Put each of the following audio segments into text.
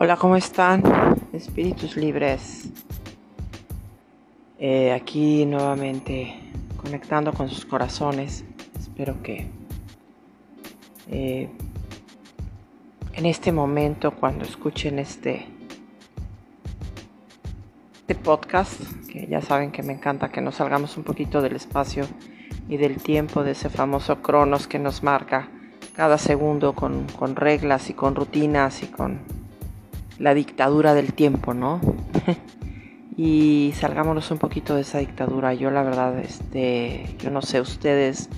Hola, ¿cómo están? Espíritus libres. Eh, aquí nuevamente conectando con sus corazones. Espero que eh, en este momento, cuando escuchen este, este podcast, que ya saben que me encanta que nos salgamos un poquito del espacio y del tiempo de ese famoso cronos que nos marca cada segundo con, con reglas y con rutinas y con la dictadura del tiempo, ¿no? y salgámonos un poquito de esa dictadura. Yo la verdad, este, yo no sé, ustedes,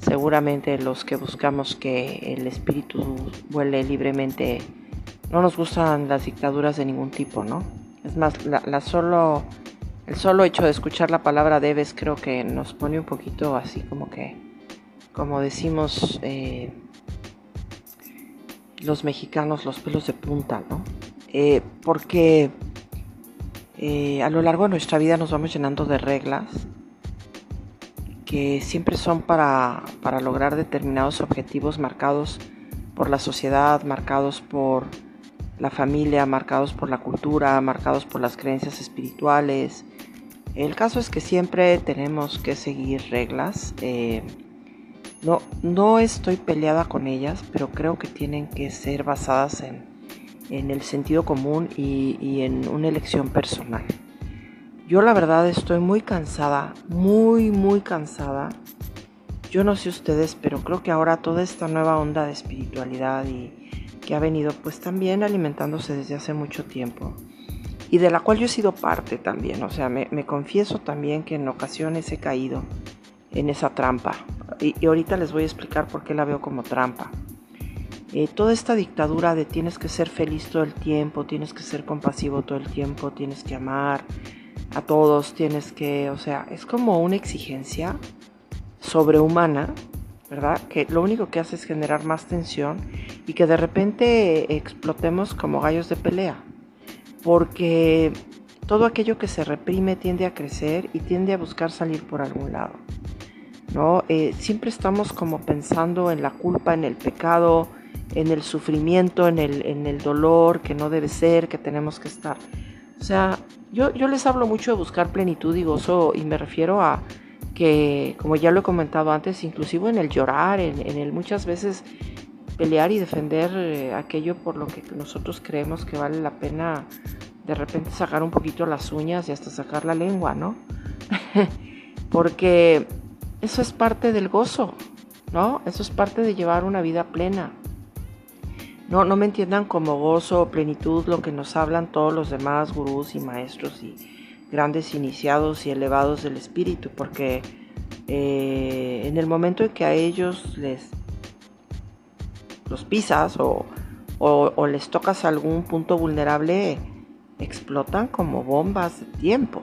seguramente los que buscamos que el espíritu vuele libremente, no nos gustan las dictaduras de ningún tipo, ¿no? Es más, la, solo, el solo hecho de escuchar la palabra debes creo que nos pone un poquito así como que, como decimos eh, los mexicanos, los pelos de punta, ¿no? Eh, porque eh, a lo largo de nuestra vida nos vamos llenando de reglas que siempre son para, para lograr determinados objetivos marcados por la sociedad, marcados por la familia, marcados por la cultura, marcados por las creencias espirituales. El caso es que siempre tenemos que seguir reglas. Eh, no, no estoy peleada con ellas, pero creo que tienen que ser basadas en, en el sentido común y, en una elección personal. Yo la verdad estoy muy cansada, muy, muy cansada. Yo no sé ustedes, pero creo que ahora toda esta nueva onda de espiritualidad y que ha venido pues también alimentándose desde hace mucho tiempo y de la cual yo he sido parte también. O sea, me, confieso también que en ocasiones he caído en esa trampa. y ahorita les voy a explicar por qué la veo como trampa. Eh, toda esta dictadura de tienes que ser feliz todo el tiempo, tienes que ser compasivo todo el tiempo, tienes que amar a todos, tienes que, o sea, es como una exigencia sobrehumana, ¿verdad? Que lo único que hace es generar más tensión y que de repente explotemos como gallos de pelea, porque todo aquello que se reprime tiende a crecer y tiende a buscar salir por algún lado. ¿no? Eh, siempre estamos como pensando en la culpa, en el pecado, en el sufrimiento, en el, en el dolor, que no debe ser, que tenemos que estar. O sea, yo, yo les hablo mucho de buscar plenitud y gozo y me refiero a que, como ya lo he comentado antes, inclusive en el llorar, en, el muchas veces pelear y defender eh, aquello por lo que nosotros creemos que vale la pena de repente sacar un poquito las uñas y hasta sacar la lengua, ¿no? Porque eso es parte del gozo, ¿no? Eso es parte de llevar una vida plena. No, no me entiendan como gozo o plenitud lo que nos hablan todos los demás gurús y maestros y grandes iniciados y elevados del espíritu, porque eh, en el momento en que a ellos les los pisas o, o, les tocas algún punto vulnerable, explotan como bombas de tiempo.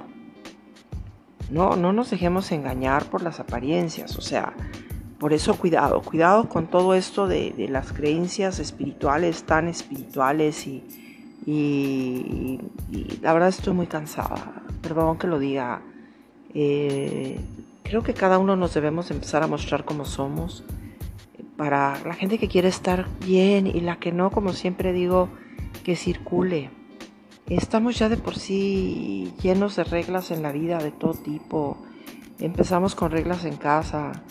No, no nos dejemos engañar por las apariencias, o sea, por eso cuidado, cuidado con todo esto de, las creencias espirituales tan espirituales y, la verdad estoy muy cansada, perdón que lo diga. Eh, creo que cada uno nos debemos empezar a mostrar como somos para la gente que quiere estar bien y la que no, como siempre digo, que circule. Estamos ya de por sí llenos de reglas en la vida de todo tipo. Empezamos con reglas en casa,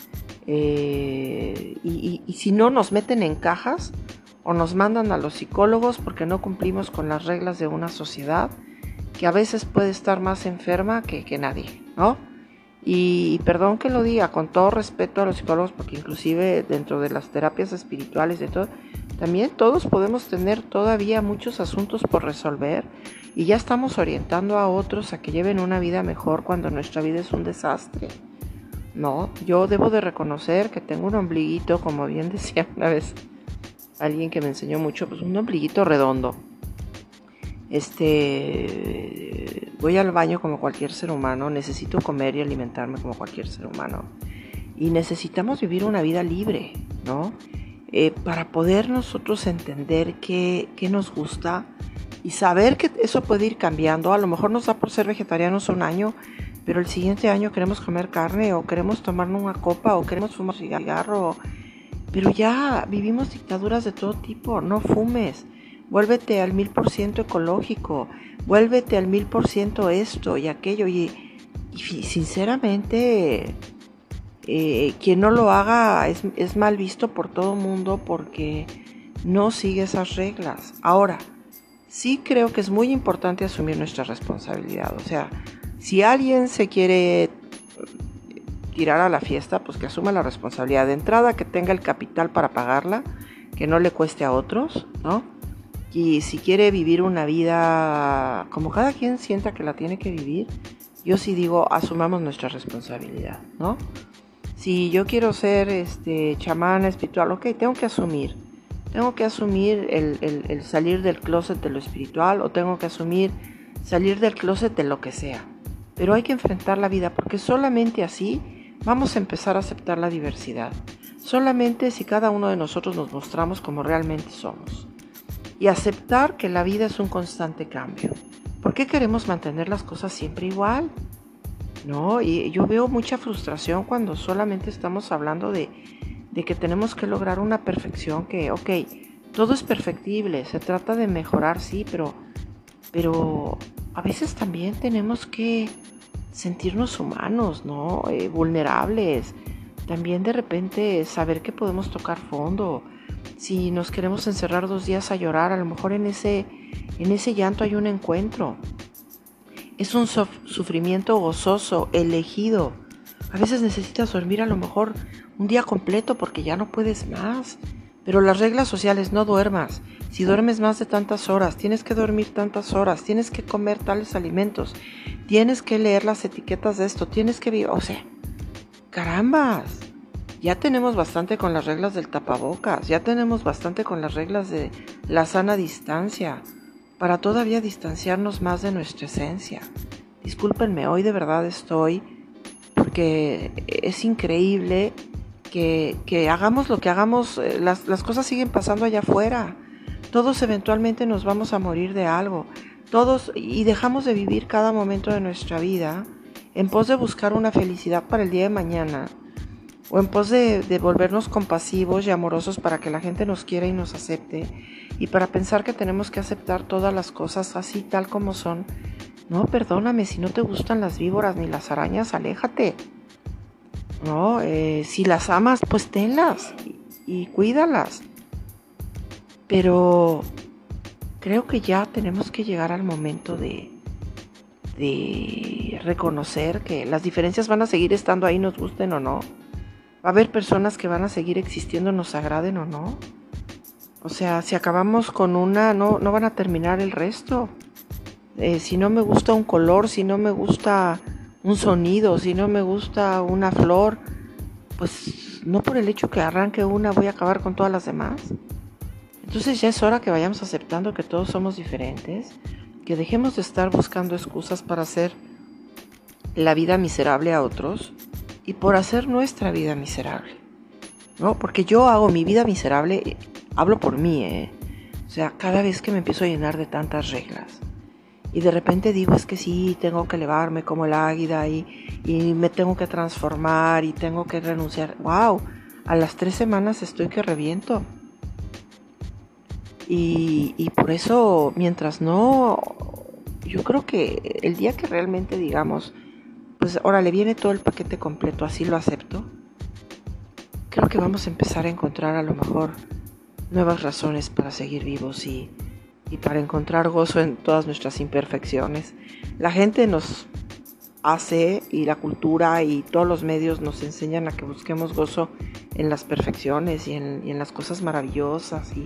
eh, y, si no nos meten en cajas o nos mandan a los psicólogos porque no cumplimos con las reglas de una sociedad que a veces puede estar más enferma que, nadie, ¿no? Y, perdón que lo diga, con todo respeto a los psicólogos, porque inclusive dentro de las terapias espirituales de todo, también todos podemos tener todavía muchos asuntos por resolver y ya estamos orientando a otros a que lleven una vida mejor cuando nuestra vida es un desastre. No, yo debo de reconocer que tengo un ombliguito, como bien decía una vez alguien que me enseñó mucho, pues un ombliguito redondo. Este, voy al baño como cualquier ser humano, necesito comer y alimentarme como cualquier ser humano. Y necesitamos vivir una vida libre, ¿no? Eh, para poder nosotros entender qué, qué nos gusta y saber que eso puede ir cambiando. A lo mejor nos da por ser vegetarianos un año, pero el siguiente año queremos comer carne o queremos tomarnos una copa o queremos fumar cigarro. Pero ya vivimos dictaduras de todo tipo, no fumes. vuélvete al mil por ciento ecológico, vuélvete al mil por ciento esto y aquello. Y, sinceramente, eh, quien no lo haga es, es mal visto por todo el mundo porque no sigue esas reglas. Ahora, sí creo que es muy importante asumir nuestra responsabilidad. O sea, si alguien se quiere tirar a la fiesta, pues que asuma la responsabilidad de entrada, que tenga el capital para pagarla, que no le cueste a otros, ¿no? Y si quiere vivir una vida como cada quien sienta que la tiene que vivir, yo sí digo, asumamos nuestra responsabilidad, ¿no? Si yo quiero ser este chamán espiritual, ok, tengo que asumir. Tengo que asumir el, el salir del closet de lo espiritual o tengo que asumir salir del closet de lo que sea. Pero hay que enfrentar la vida porque solamente así vamos a empezar a aceptar la diversidad. Solamente si cada uno de nosotros nos mostramos como realmente somos. Y aceptar que la vida es un constante cambio. ¿Por qué queremos mantener las cosas siempre igual? No, y yo veo mucha frustración cuando solamente estamos hablando de, que tenemos que lograr una perfección que, ok, todo es perfectible, se trata de mejorar, sí, pero, pero a veces también tenemos que sentirnos humanos, ¿no? Eh, vulnerables. También de repente saber que podemos tocar fondo. Si nos queremos encerrar dos días a llorar, a lo mejor en ese, en ese llanto hay un encuentro. Es un sufrimiento gozoso, elegido. A veces necesitas dormir a lo mejor un día completo porque ya no puedes más. Pero las reglas sociales, no duermas. Si duermes más de tantas horas, tienes que dormir tantas horas, tienes que comer tales alimentos, tienes que leer las etiquetas de esto, tienes que vivir, o sea, carambas. Ya tenemos bastante con las reglas del tapabocas, ya tenemos bastante con las reglas de la sana distancia, para todavía distanciarnos más de nuestra esencia. Discúlpenme, hoy de verdad estoy, porque es increíble que, hagamos lo que hagamos, eh, las, las cosas siguen pasando allá afuera. Todos eventualmente nos vamos a morir de algo. Todos y dejamos de vivir cada momento de nuestra vida en pos de buscar una felicidad para el día de mañana o en pos de, de, volvernos compasivos y amorosos para que la gente nos quiera y nos acepte y para pensar que tenemos que aceptar todas las cosas así tal como son. No, perdóname, si no te gustan las víboras ni las arañas, aléjate. ¿No? Eh, si las amas, pues tenlas y, cuídalas. Pero creo que ya tenemos que llegar al momento de, de reconocer que las diferencias van a seguir estando ahí, nos gusten o no. Va a haber personas que van a seguir existiendo, nos agraden o no. O sea, si acabamos con una, no, no van a terminar el resto. Eh, si no me gusta un color, si no me gusta un sonido, si no me gusta una flor, pues no por el hecho que arranque una voy a acabar con todas las demás. Entonces ya es hora que vayamos aceptando que todos somos diferentes, que dejemos de estar buscando excusas para hacer la vida miserable a otros y por hacer nuestra vida miserable. ¿No? Porque yo hago mi vida miserable, hablo por mí, ¿eh? O sea, cada vez que me empiezo a llenar de tantas reglas y de repente digo, es que sí, tengo que elevarme como el águila y, y me tengo que transformar y tengo que renunciar. ¡Wow! A las tres semanas estoy que reviento. Y, y por eso, mientras no, yo creo que el día que realmente digamos, pues ahora le viene todo el paquete completo, así lo acepto, creo que vamos a empezar a encontrar a lo mejor nuevas razones para seguir vivos y y para encontrar gozo en todas nuestras imperfecciones. La gente nos hace y la cultura y todos los medios nos enseñan a que busquemos gozo en las perfecciones y en, las cosas maravillosas y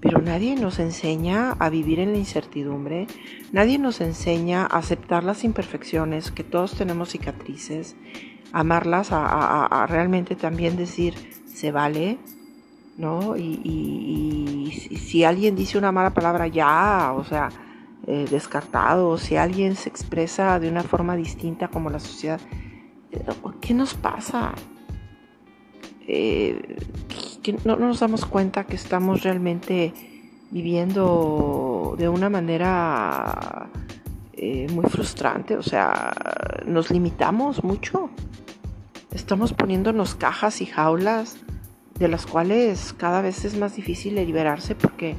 pero nadie nos enseña a vivir en la incertidumbre, nadie nos enseña a aceptar las imperfecciones, que todos tenemos cicatrices, amarlas, a realmente también decir, se vale, ¿no? Y, si alguien dice una mala palabra, ya, o sea, eh, descartado, si alguien se expresa de una forma distinta como la sociedad, eh, ¿qué nos pasa? Eh, que no, nos damos cuenta que estamos realmente viviendo de una manera muy frustrante, o sea, nos limitamos mucho, estamos poniéndonos cajas y jaulas de las cuales cada vez es más difícil liberarse porque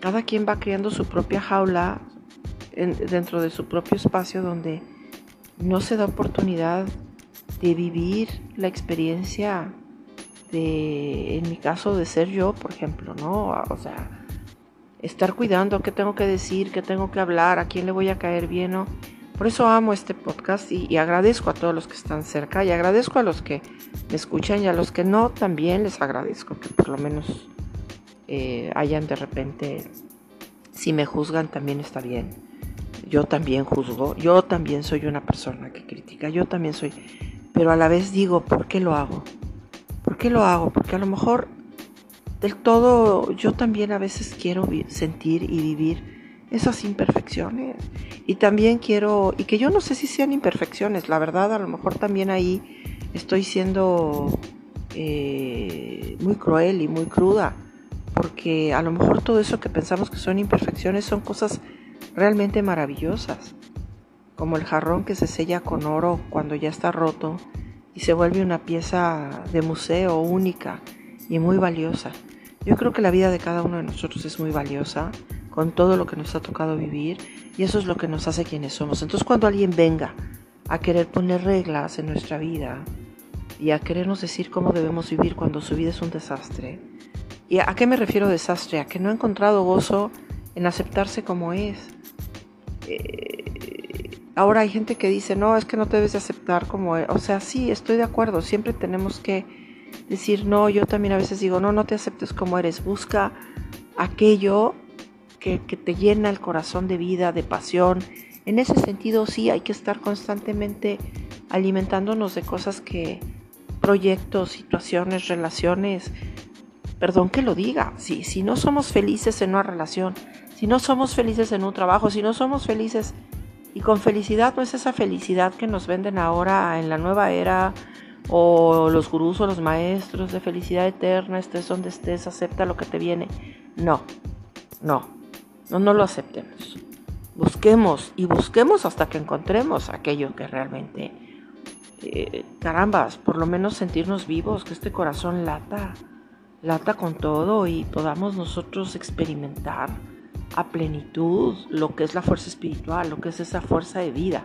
cada quien va creando su propia jaula dentro de su propio espacio donde no se da oportunidad de vivir la experiencia de, en mi caso, de ser yo, por ejemplo, ¿no? O sea, estar cuidando qué tengo que decir, qué tengo que hablar, a quién le voy a caer bien, ¿no? Por eso amo este podcast y, agradezco a todos los que están cerca y agradezco a los que me escuchan y a los que no también les agradezco que por lo menos eh, hayan de repente, si me juzgan también está bien. Yo también juzgo, yo también soy una persona que critica, yo también soy, pero a la vez digo, ¿por qué lo hago? ¿Por qué lo hago? Porque a lo mejor del todo yo también a veces quiero sentir y vivir esas imperfecciones. Y también quiero, y que yo no sé si sean imperfecciones, la verdad a lo mejor también ahí estoy siendo eh, muy cruel y muy cruda, porque a lo mejor todo eso que pensamos que son imperfecciones son cosas realmente maravillosas, como el jarrón que se sella con oro cuando ya está roto y se vuelve una pieza de museo única y muy valiosa. Yo creo que la vida de cada uno de nosotros es muy valiosa con todo lo que nos ha tocado vivir y eso es lo que nos hace quienes somos. Entonces cuando alguien venga a querer poner reglas en nuestra vida y a querernos decir cómo debemos vivir cuando su vida es un desastre, ¿y a qué me refiero desastre? A que no ha encontrado gozo en aceptarse como es. Eh, ahora hay gente que dice, no, es que no te debes de aceptar como es. O sea, sí, estoy de acuerdo, siempre tenemos que decir, no, yo también a veces digo, no, no te aceptes como eres, busca aquello que, te llena el corazón de vida, de pasión. En ese sentido sí hay que estar constantemente alimentándonos de cosas que, proyectos, situaciones, relaciones, perdón que lo diga, si, si no somos felices en una relación, si no somos felices en un trabajo, si no somos felices y con felicidad no es esa felicidad que nos venden ahora en la nueva era o los gurús o los maestros de felicidad eterna, estés donde estés, acepta lo que te viene. No, no, no, no lo aceptemos. Busquemos y busquemos hasta que encontremos aquello que realmente, eh, carambas, por lo menos sentirnos vivos, que este corazón lata, lata con todo y podamos nosotros experimentar a plenitud lo que es la fuerza espiritual, lo que es esa fuerza de vida,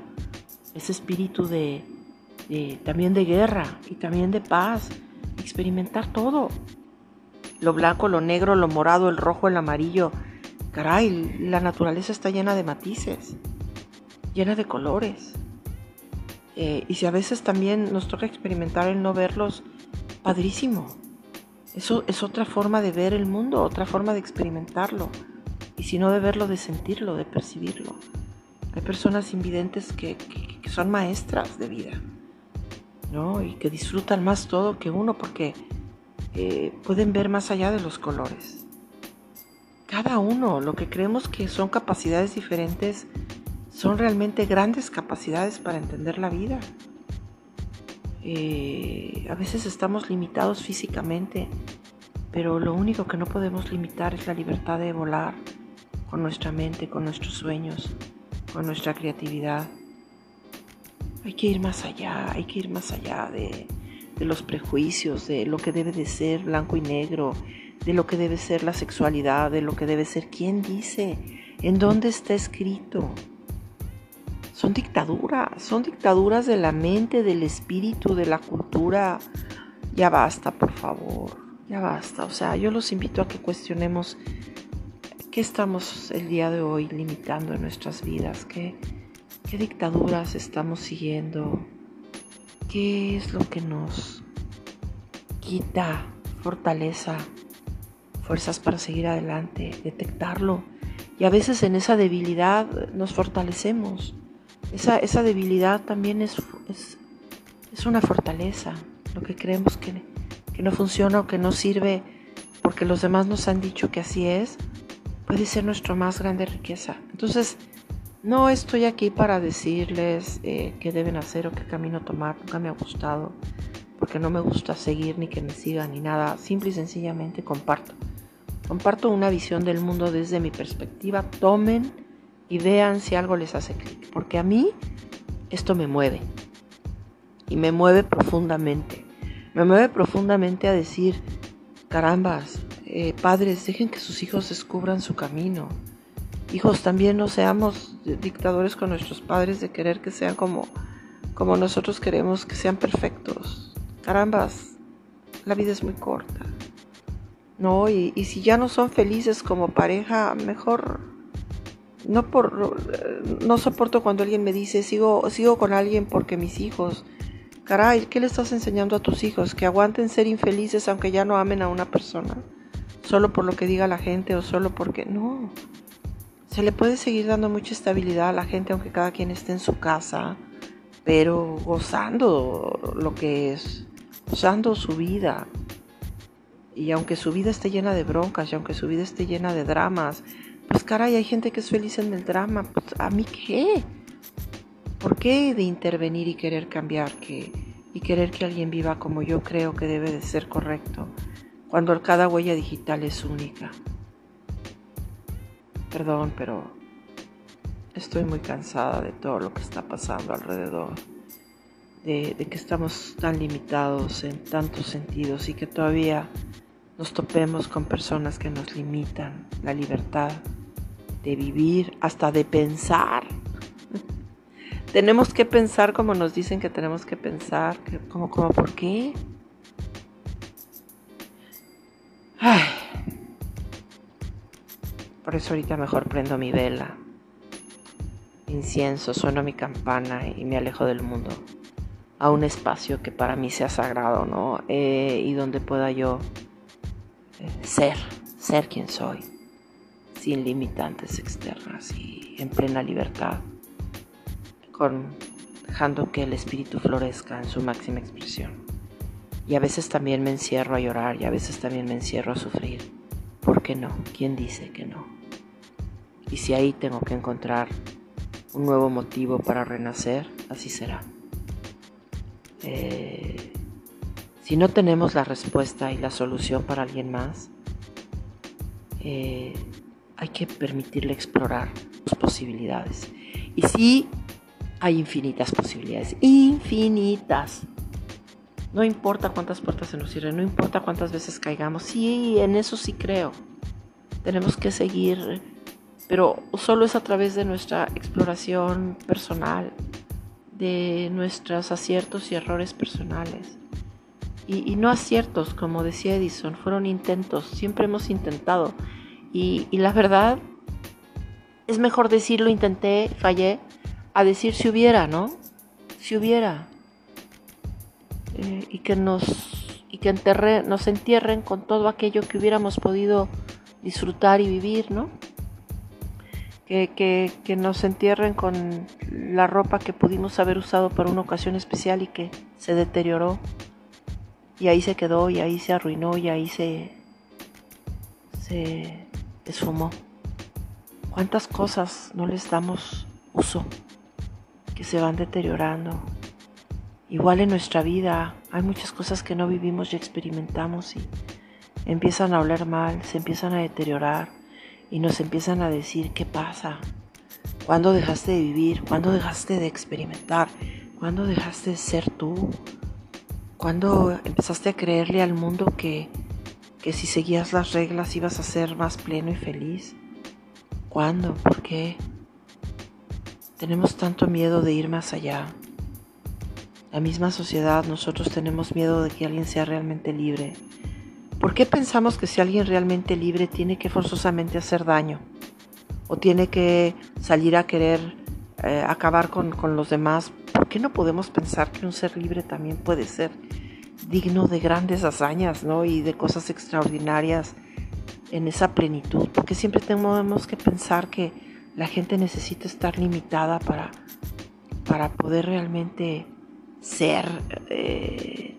ese espíritu de, también de guerra y también de paz, experimentar todo, lo blanco, lo negro, lo morado, el rojo, el amarillo, Caray, la naturaleza está llena de matices, llena de colores. Eh, y si a veces también nos toca experimentar el no verlos, padrísimo. Eso es otra forma de ver el mundo, otra forma de experimentarlo. Y si no de verlo, de sentirlo, de percibirlo. Hay personas invidentes que, son maestras de vida, ¿no? Y que disfrutan más todo que uno porque eh, pueden ver más allá de los colores cada uno, lo que creemos que son capacidades diferentes, son realmente grandes capacidades para entender la vida. Eh, a veces estamos limitados físicamente, pero lo único que no podemos limitar es la libertad de volar con nuestra mente, con nuestros sueños, con nuestra creatividad. Hay que ir más allá, hay que ir más allá de, de los prejuicios, de lo que debe de ser blanco y negro, de lo que debe ser la sexualidad, de lo que debe ser. ¿Quién dice? ¿En dónde está escrito? Son dictaduras, son dictaduras de la mente, del espíritu, de la cultura. Ya basta, por favor, ya basta. O sea, yo los invito a que cuestionemos qué estamos el día de hoy limitando en nuestras vidas, qué, qué dictaduras estamos siguiendo, qué es lo que nos quita fortaleza fuerzas para seguir adelante, detectarlo. Y a veces en esa debilidad nos fortalecemos. Esa, esa debilidad también es, es, una fortaleza. Lo que creemos que, que no funciona o que no sirve porque los demás nos han dicho que así es, puede ser nuestra más grande riqueza. Entonces, no estoy aquí para decirles eh, qué deben hacer o qué camino tomar, nunca me ha gustado, porque no me gusta seguir ni que me sigan ni nada, simple y sencillamente comparto. Comparto una visión del mundo desde mi perspectiva. Tomen y vean si algo les hace clic. Porque a mí esto me mueve. Y me mueve profundamente. Me mueve profundamente a decir, carambas, Eh, padres, dejen que sus hijos descubran su camino. Hijos, también no seamos dictadores con nuestros padres de querer que sean como, como nosotros queremos que sean perfectos. Carambas, la vida es muy corta. No, y, y si ya no son felices como pareja, mejor no por no soporto cuando alguien me dice sigo sigo con alguien porque mis hijos caray qué le estás enseñando a tus hijos que aguanten ser infelices aunque ya no amen a una persona solo por lo que diga la gente o solo porque no. Se le puede seguir dando mucha estabilidad a la gente aunque cada quien esté en su casa pero gozando lo que es gozando su vida y aunque su vida esté llena de broncas y aunque su vida esté llena de dramas pues caray, hay gente que es feliz en el drama, pues a mí qué? ¿Por qué de intervenir y querer cambiar que, y querer que alguien viva como yo creo que debe de ser correcto, cuando cada huella digital es única? Perdón, pero estoy muy cansada de todo lo que está pasando alrededor, de, de que estamos tan limitados en tantos sentidos y que todavía nos topemos con personas que nos limitan la libertad de vivir, hasta de pensar. tenemos que pensar como nos dicen que tenemos que pensar, como, como, ¿por qué? Por eso ahorita mejor prendo mi vela, incienso, sueno mi campana y me alejo del mundo a un espacio que para mí sea sagrado, ¿no? Eh, y donde pueda yo ser, ser quien soy sin limitantes externas y en plena libertad, con, dejando que el espíritu florezca en su máxima expresión. Y a veces también me encierro a llorar y a veces también me encierro a sufrir. ¿Por qué no? ¿Quién dice que no? Y si ahí tengo que encontrar un nuevo motivo para renacer, así será. Eh, si no tenemos la respuesta y la solución para alguien más, eh, hay que permitirle explorar sus posibilidades. Y sí, hay infinitas posibilidades, infinitas. No importa cuántas puertas se nos cierren, no importa cuántas veces caigamos, sí, en eso sí creo. Tenemos que seguir, pero solo es a través de nuestra exploración personal, de nuestros aciertos y errores personales. Y, y no aciertos, como decía Edison, fueron intentos, siempre hemos intentado y, la verdad, es mejor decir lo intenté, fallé, a decir si hubiera, ¿no? Si hubiera. Eh, y que nos y que enterre, nos entierren con todo aquello que hubiéramos podido disfrutar y vivir, ¿no? Que, que, que, nos entierren con la ropa que pudimos haber usado para una ocasión especial y que se deterioró. Y ahí se quedó, y ahí se arruinó, y ahí se, se esfumó. ¿Cuántas cosas no les damos uso que se van deteriorando? Igual en nuestra vida hay muchas cosas que no vivimos y experimentamos y empiezan a oler mal, se empiezan a deteriorar y nos empiezan a decir qué pasa, cuándo dejaste de vivir, cuándo dejaste de experimentar, cuándo dejaste de ser tú, cuándo empezaste a creerle al mundo que que si seguías las reglas ibas a ser más pleno y feliz. ¿Cuándo? ¿Por qué? Tenemos tanto miedo de ir más allá. La misma sociedad, nosotros tenemos miedo de que alguien sea realmente libre. ¿Por qué pensamos que si alguien realmente libre tiene que forzosamente hacer daño? ¿O tiene que salir a querer eh, acabar con, con los demás? ¿Por qué no podemos pensar que un ser libre también puede ser digno de grandes hazañas, ¿no? Y de cosas extraordinarias en esa plenitud, porque siempre tenemos que pensar que la gente necesita estar limitada para, para poder realmente ser eh,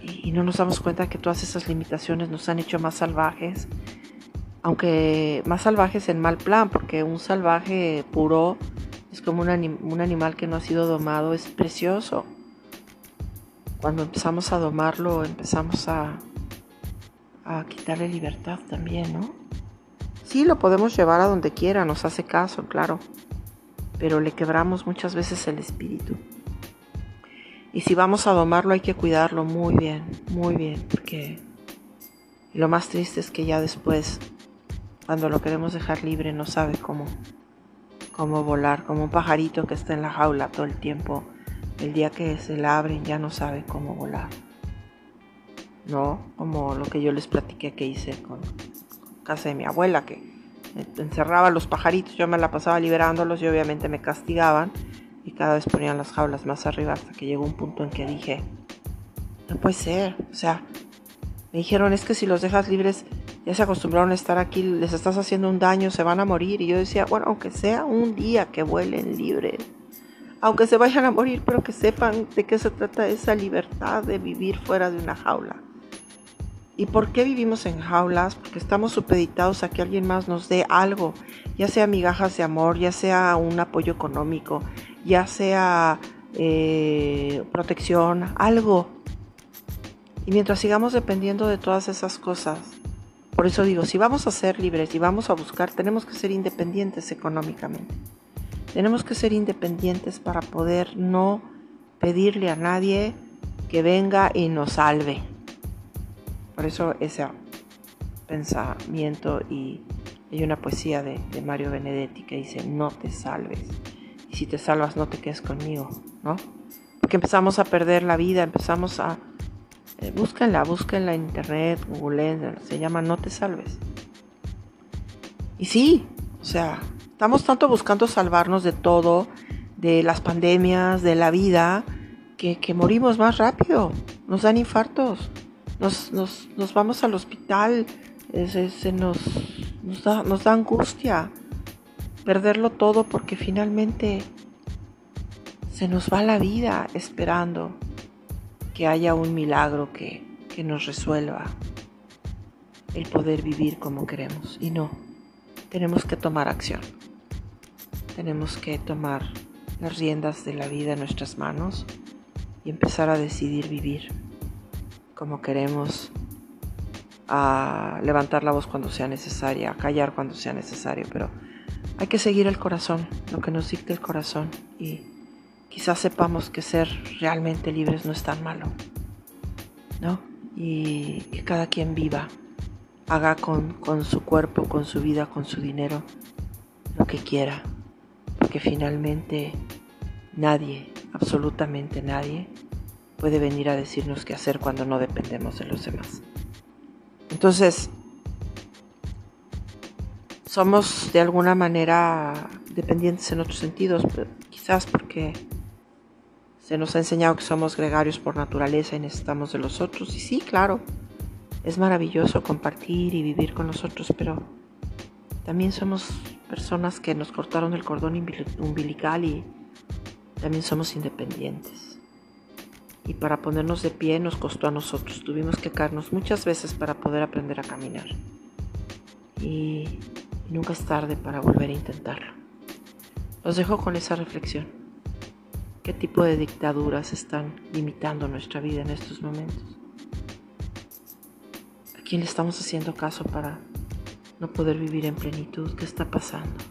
y no nos damos cuenta que todas esas limitaciones nos han hecho más salvajes, aunque más salvajes en mal plan, porque un salvaje puro es como un, un animal que no ha sido domado, es precioso cuando empezamos a domarlo, empezamos a, a quitarle libertad también, ¿no? Sí, lo podemos llevar a donde quiera, nos hace caso, claro, pero le quebramos muchas veces el espíritu. Y si vamos a domarlo hay que cuidarlo muy bien, muy bien, porque lo más triste es que ya después, cuando lo queremos dejar libre, no sabe cómo, cómo volar, como un pajarito que está en la jaula todo el tiempo. El día que se la abren ya no sabe cómo volar. ¿No? Como lo que yo les platiqué que hice con, casa de mi abuela, que encerraba los pajaritos, yo me la pasaba liberándolos y obviamente me castigaban y cada vez ponían las jaulas más arriba hasta que llegó un punto en que dije, no puede ser, o sea, me dijeron es que si los dejas libres ya se acostumbraron a estar aquí, les estás haciendo un daño, se van a morir y yo decía, bueno, aunque sea un día que vuelen libres, aunque se vayan a morir, pero que sepan de qué se trata esa libertad de vivir fuera de una jaula. ¿Y por qué vivimos en jaulas? Porque estamos supeditados a que alguien más nos dé algo, ya sea migajas de amor, ya sea un apoyo económico, ya sea eh, protección, algo. Y mientras sigamos dependiendo de todas esas cosas, por eso digo, si vamos a ser libres y vamos a buscar, tenemos que ser independientes económicamente. Tenemos que ser independientes para poder no pedirle a nadie que venga y nos salve. Por eso ese pensamiento y hay una poesía de, Mario Benedetti que dice, no te salves y si te salvas no te quedes conmigo, ¿no? Porque empezamos a perder la vida, empezamos a... Eh, búsquenla, búsquenla en internet, google, se llama No te salves. Y sí, o sea, estamos tanto buscando salvarnos de todo, de las pandemias, de la vida, que, morimos más rápido, nos dan infartos, nos, nos, vamos al hospital, se, nos, nos, da, nos da angustia perderlo todo porque finalmente se nos va la vida esperando que haya un milagro que, nos resuelva el poder vivir como queremos. Y no, tenemos que tomar acción. Tenemos que tomar las riendas de la vida en nuestras manos y empezar a decidir vivir como queremos, a levantar la voz cuando sea necesaria, a callar cuando sea necesario, pero hay que seguir el corazón, lo que nos dicta el corazón y quizás sepamos que ser realmente libres no es tan malo, ¿no? Y que cada quien viva, haga con, con su cuerpo, con su vida, con su dinero, lo que quiera, finalmente nadie, absolutamente nadie, puede venir a decirnos qué hacer cuando no dependemos de los demás. Entonces, somos de alguna manera dependientes en otros sentidos, quizás porque se nos ha enseñado que somos gregarios por naturaleza y necesitamos de los otros. Y sí, claro, es maravilloso compartir y vivir con los otros, pero también somos personas que nos cortaron el cordón umbilical y también somos independientes. Y para ponernos de pie nos costó a nosotros. Tuvimos que caernos muchas veces para poder aprender a caminar. Y nunca es tarde para volver a intentarlo. Los dejo con esa reflexión. ¿Qué tipo de dictaduras están limitando nuestra vida en estos momentos? ¿A quién le estamos haciendo caso para no poder vivir en plenitud? ¿Qué está pasando?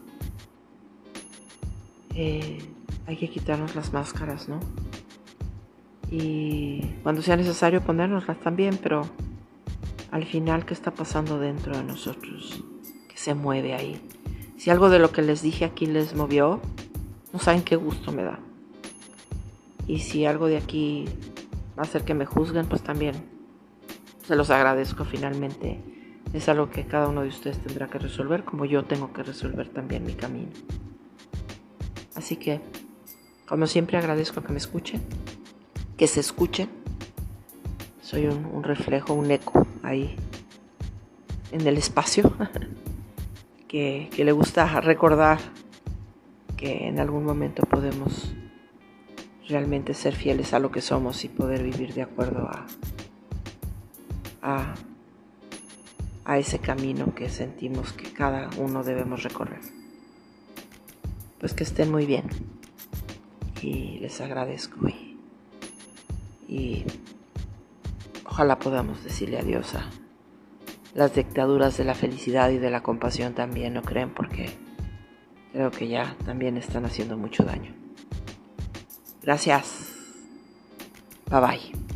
Eh, hay que quitarnos las máscaras, ¿no? Y cuando sea necesario ponérnoslas también, pero al final, ¿qué está pasando dentro de nosotros? se mueve ahí. Si algo de lo que les dije aquí les movió, no saben qué gusto me da. Y si algo de aquí va a hacer que me juzguen, pues también se los agradezco finalmente. Es algo que cada uno de ustedes tendrá que resolver, como yo tengo que resolver también mi camino. Así que, como siempre, agradezco que me escuchen, que se escuchen. Soy un, un reflejo, un eco ahí en el espacio. que, le gusta recordar que en algún momento podemos realmente ser fieles a lo que somos y poder vivir de acuerdo a, a, a, ese camino que sentimos que cada uno debemos recorrer. Pues que estén muy bien y les agradezco y, y ojalá podamos decirle adiós a las dictaduras de la felicidad y de la compasión también, ¿no creen? Porque creo que ya también están haciendo mucho daño. Gracias. Bye bye.